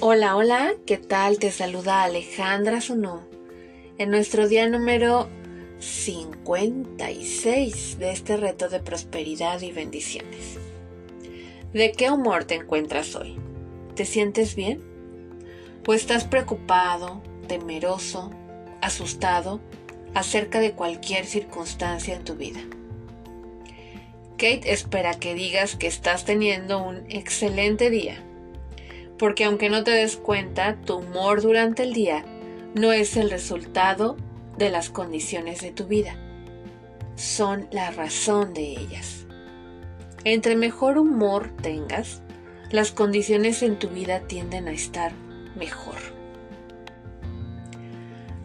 Hola, hola, ¿qué tal? Te saluda Alejandra Sunú en nuestro día número 56 de este reto de prosperidad y bendiciones. ¿De qué humor te encuentras hoy? ¿Te sientes bien? ¿O estás preocupado, temeroso, asustado acerca de cualquier circunstancia en tu vida? Kate espera que digas que estás teniendo un excelente día porque aunque no te des cuenta, tu humor durante el día no es el resultado de las condiciones de tu vida, son la razón de ellas. Entre mejor humor tengas, las condiciones en tu vida tienden a estar mejor.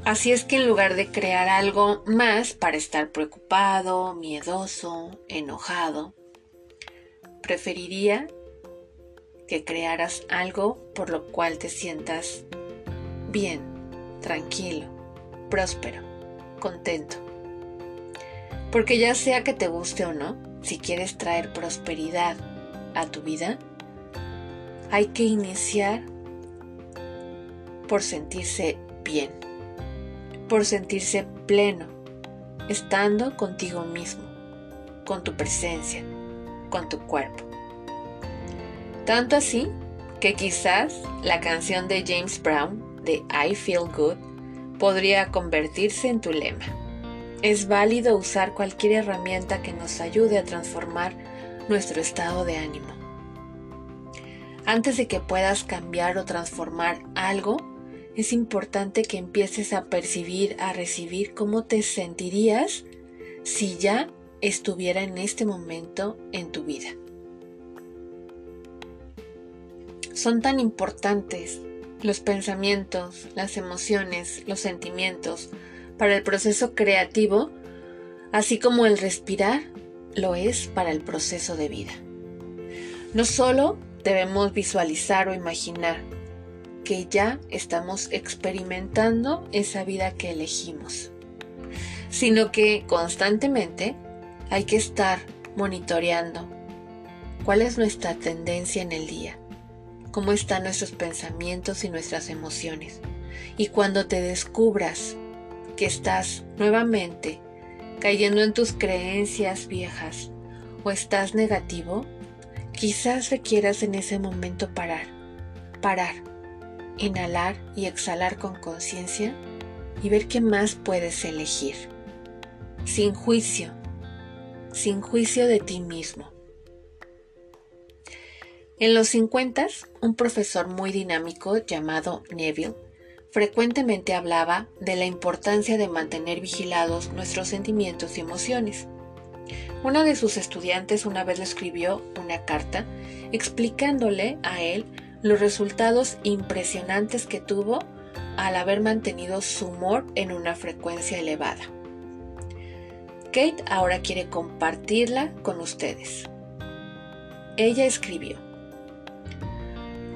Así es que en lugar de crear algo más para estar preocupado, miedoso, enojado, preferiría que crearas algo por lo cual te sientas bien, tranquilo, próspero, contento. Porque ya sea que te guste o no, si quieres traer prosperidad a tu vida, hay que iniciar por sentirse bien, por sentirse pleno, estando contigo mismo, con tu presencia, con tu cuerpo. Tanto así que quizás la canción de James Brown de I Feel Good podría convertirse en tu lema. Es válido usar cualquier herramienta que nos ayude a transformar nuestro estado de ánimo. Antes de que puedas cambiar o transformar algo, es importante que empieces a percibir, a recibir cómo te sentirías si ya estuviera en este momento en tu vida. Son tan importantes los pensamientos, las emociones, los sentimientos para el proceso creativo, así como el respirar lo es para el proceso de vida. No solo debemos visualizar o imaginar que ya estamos experimentando esa vida que elegimos, sino que constantemente hay que estar monitoreando cuál es nuestra tendencia en el día, cómo están nuestros pensamientos y nuestras emociones. Y cuando te descubras que estás nuevamente cayendo en tus creencias viejas o estás negativo, quizás requieras en ese momento parar, parar, inhalar y exhalar con conciencia y ver qué más puedes elegir. Sin juicio, sin juicio de ti mismo. En los 50, un profesor muy dinámico llamado Neville frecuentemente hablaba de la importancia de mantener vigilados nuestros sentimientos y emociones. Una de sus estudiantes una vez le escribió una carta explicándole a él los resultados impresionantes que tuvo al haber mantenido su humor en una frecuencia elevada. Kate ahora quiere compartirla con ustedes. Ella escribió,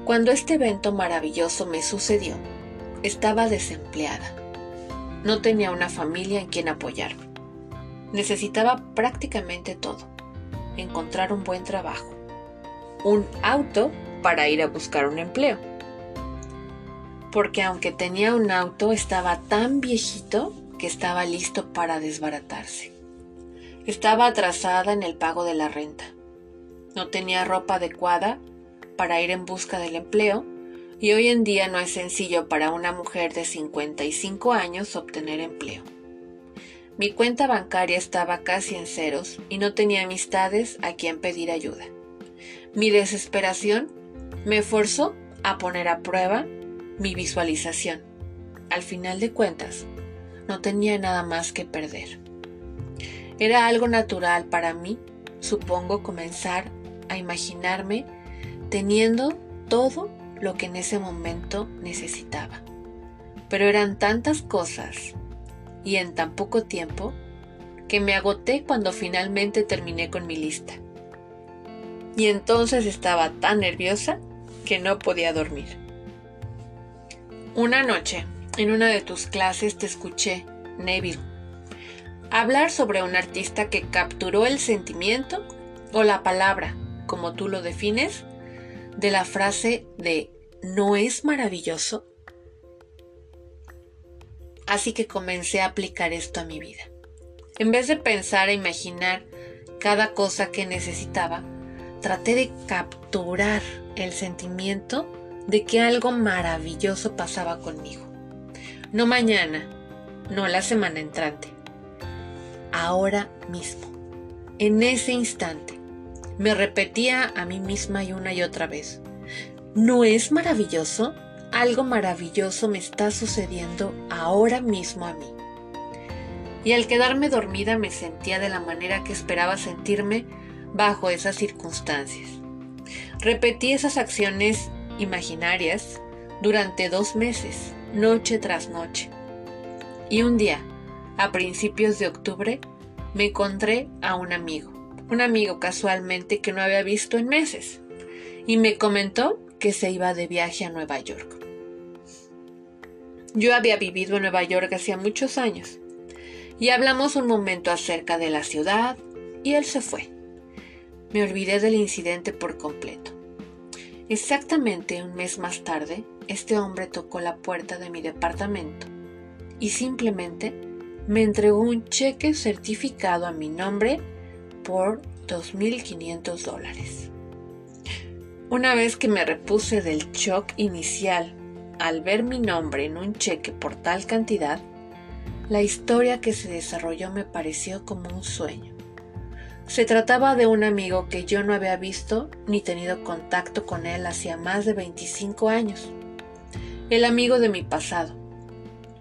cuando este evento maravilloso me sucedió, estaba desempleada. No tenía una familia en quien apoyarme. Necesitaba prácticamente todo. Encontrar un buen trabajo. Un auto para ir a buscar un empleo. Porque aunque tenía un auto, estaba tan viejito que estaba listo para desbaratarse. Estaba atrasada en el pago de la renta. No tenía ropa adecuada para ir en busca del empleo y hoy en día no es sencillo para una mujer de 55 años obtener empleo. Mi cuenta bancaria estaba casi en ceros y no tenía amistades a quien pedir ayuda. Mi desesperación me forzó a poner a prueba mi visualización. Al final de cuentas, no tenía nada más que perder. Era algo natural para mí, supongo, comenzar a imaginarme teniendo todo lo que en ese momento necesitaba. Pero eran tantas cosas y en tan poco tiempo que me agoté cuando finalmente terminé con mi lista. Y entonces estaba tan nerviosa que no podía dormir. Una noche, en una de tus clases, te escuché, Neville, hablar sobre un artista que capturó el sentimiento o la palabra, como tú lo defines, de la frase de no es maravilloso? Así que comencé a aplicar esto a mi vida. En vez de pensar e imaginar cada cosa que necesitaba, traté de capturar el sentimiento de que algo maravilloso pasaba conmigo. No mañana, no la semana entrante, ahora mismo, en ese instante. Me repetía a mí misma y una y otra vez. ¿No es maravilloso? Algo maravilloso me está sucediendo ahora mismo a mí. Y al quedarme dormida me sentía de la manera que esperaba sentirme bajo esas circunstancias. Repetí esas acciones imaginarias durante dos meses, noche tras noche. Y un día, a principios de octubre, me encontré a un amigo, un amigo casualmente que no había visto en meses, y me comentó que se iba de viaje a Nueva York. Yo había vivido en Nueva York hacía muchos años, y hablamos un momento acerca de la ciudad, y él se fue. Me olvidé del incidente por completo. Exactamente un mes más tarde, este hombre tocó la puerta de mi departamento y simplemente me entregó un cheque certificado a mi nombre por 2.500 dólares. Una vez que me repuse del shock inicial al ver mi nombre en un cheque por tal cantidad, la historia que se desarrolló me pareció como un sueño. Se trataba de un amigo que yo no había visto ni tenido contacto con él hacía más de 25 años. El amigo de mi pasado.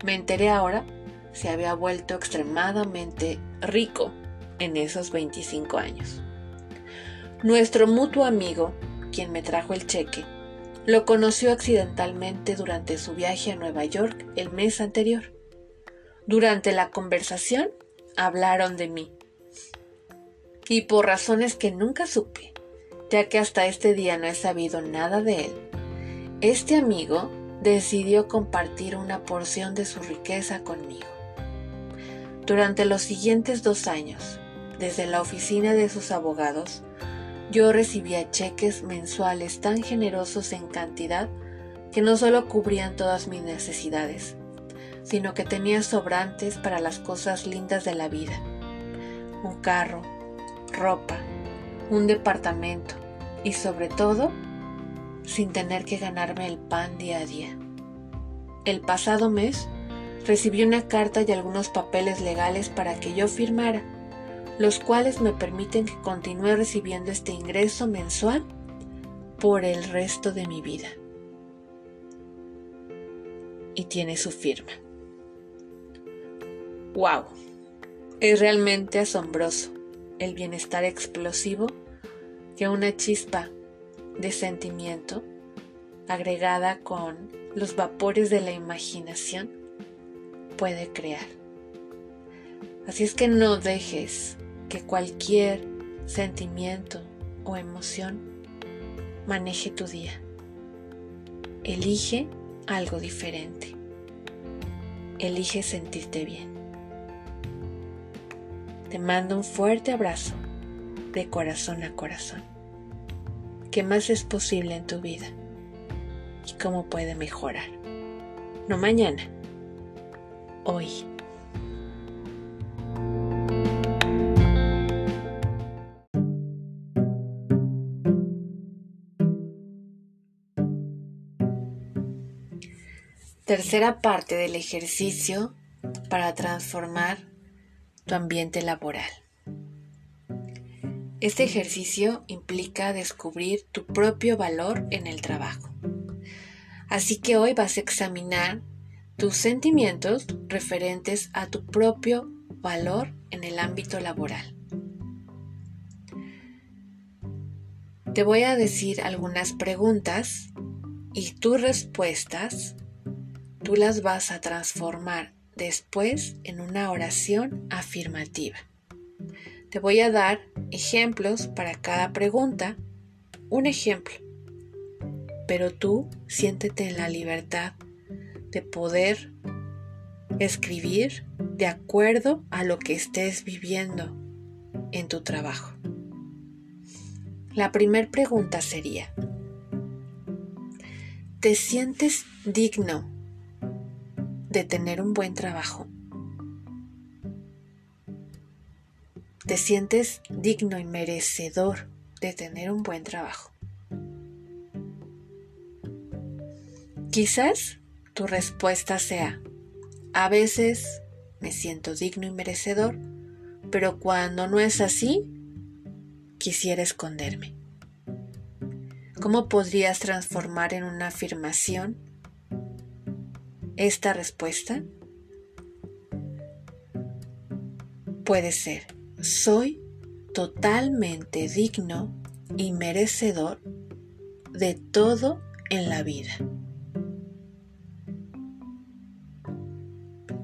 Me enteré ahora, se había vuelto extremadamente rico en esos 25 años. Nuestro mutuo amigo, quien me trajo el cheque, lo conoció accidentalmente durante su viaje a Nueva York el mes anterior. Durante la conversación hablaron de mí y por razones que nunca supe, ya que hasta este día no he sabido nada de él, este amigo decidió compartir una porción de su riqueza conmigo. Durante los siguientes dos años, desde la oficina de sus abogados, yo recibía cheques mensuales tan generosos en cantidad que no solo cubrían todas mis necesidades, sino que tenía sobrantes para las cosas lindas de la vida. Un carro, ropa, un departamento y sobre todo sin tener que ganarme el pan día a día. El pasado mes recibí una carta y algunos papeles legales para que yo firmara, los cuales me permiten que continúe recibiendo este ingreso mensual por el resto de mi vida. Y tiene su firma. ¡Wow! Es realmente asombroso el bienestar explosivo que una chispa de sentimiento agregada con los vapores de la imaginación puede crear. Así es que no dejes que cualquier sentimiento o emoción maneje tu día. Elige algo diferente. Elige sentirte bien. Te mando un fuerte abrazo de corazón a corazón. ¿Qué más es posible en tu vida? ¿Y cómo puede mejorar? No mañana, hoy. Tercera parte del ejercicio para transformar tu ambiente laboral. Este ejercicio implica descubrir tu propio valor en el trabajo. Así que hoy vas a examinar tus sentimientos referentes a tu propio valor en el ámbito laboral. Te voy a decir algunas preguntas y tus respuestas tú las vas a transformar después en una oración afirmativa. Te voy a dar ejemplos para cada pregunta, un ejemplo, pero tú siéntete en la libertad de poder escribir de acuerdo a lo que estés viviendo en tu trabajo. La primera pregunta sería, ¿Te sientes digno de tener un buen trabajo? ¿Te sientes digno y merecedor de tener un buen trabajo? Quizás tu respuesta sea, a veces me siento digno y merecedor, pero cuando no es así, quisiera esconderme. ¿Cómo podrías transformar en una afirmación esta respuesta? Puede ser, soy totalmente digno y merecedor de todo en la vida.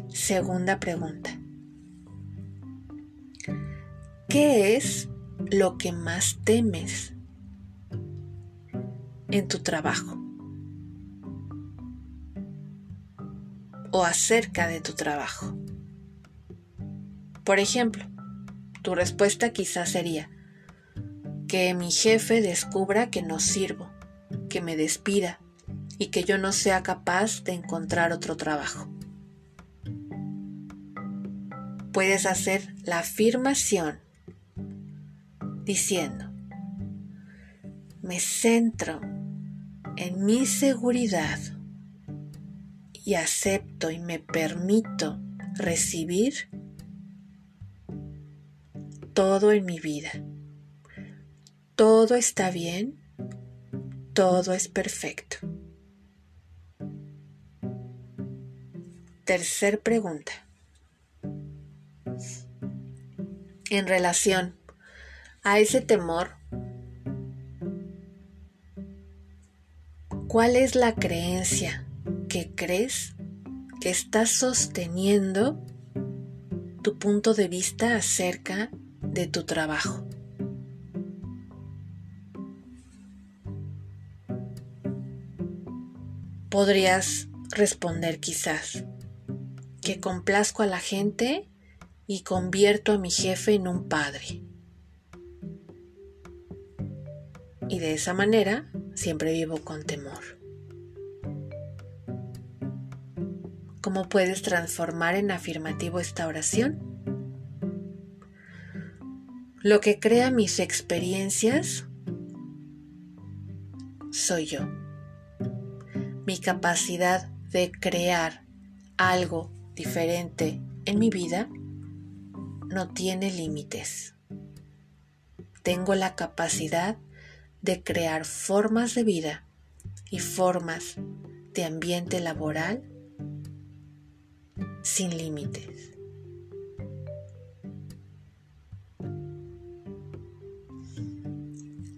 Segunda pregunta. ¿Qué es lo que más temes en tu trabajo? O acerca de tu trabajo. Por ejemplo, tu respuesta quizás sería que mi jefe descubra que no sirvo, que me despida y que yo no sea capaz de encontrar otro trabajo puedes hacer la afirmación diciendo, me centro en mi seguridad y acepto y me permito recibir todo en mi vida. Todo está bien, todo es perfecto. Tercer pregunta. en relación a ese temor, ¿cuál es la creencia que crees que está sosteniendo tu punto de vista acerca de tu trabajo? Podrías responder quizás que complazco a la gente y convierto a mi jefe en un padre. Y de esa manera siempre vivo con temor. ¿Cómo puedes transformar en afirmativo esta oración? Lo que crea mis experiencias soy yo. Mi capacidad de crear algo diferente en mi vida no tiene límites. Tengo la capacidad de crear formas de vida y formas de ambiente laboral sin límites.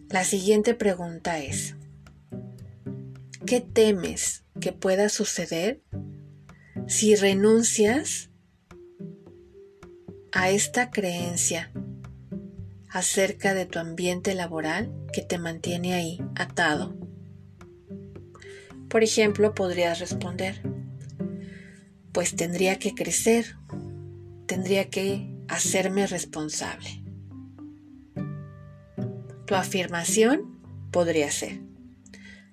La siguiente pregunta es, ¿qué temes que pueda suceder si renuncias a esta creencia acerca de tu ambiente laboral que te mantiene ahí atado. Por ejemplo, podrías responder, pues tendría que crecer, tendría que hacerme responsable. Tu afirmación podría ser,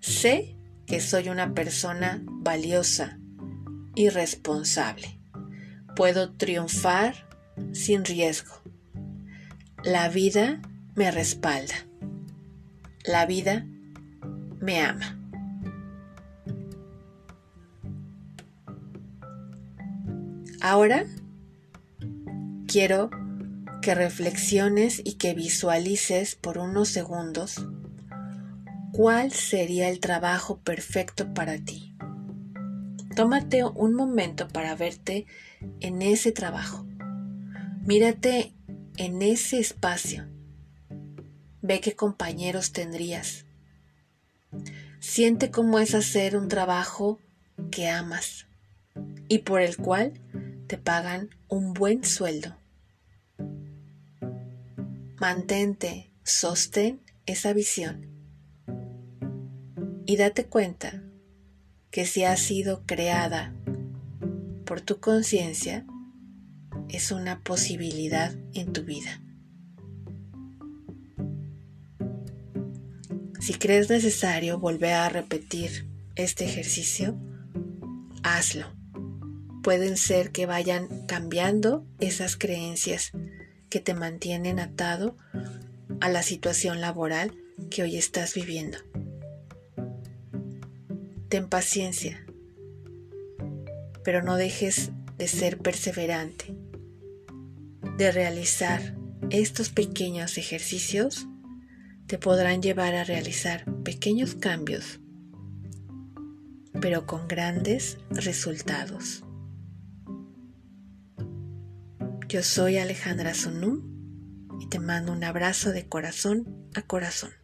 sé que soy una persona valiosa y responsable. Puedo triunfar sin riesgo. La vida me respalda. La vida me ama. Ahora quiero que reflexiones y que visualices por unos segundos cuál sería el trabajo perfecto para ti. Tómate un momento para verte en ese trabajo. Mírate en ese espacio. Ve qué compañeros tendrías. Siente cómo es hacer un trabajo que amas y por el cual te pagan un buen sueldo. Mantente, sostén esa visión y date cuenta que si ha sido creada por tu conciencia, es una posibilidad en tu vida. Si crees necesario volver a repetir este ejercicio, hazlo. Pueden ser que vayan cambiando esas creencias que te mantienen atado a la situación laboral que hoy estás viviendo. Ten paciencia, pero no dejes de ser perseverante, de realizar estos pequeños ejercicios te podrán llevar a realizar pequeños cambios, pero con grandes resultados. Yo soy Alejandra Sonum y te mando un abrazo de corazón a corazón.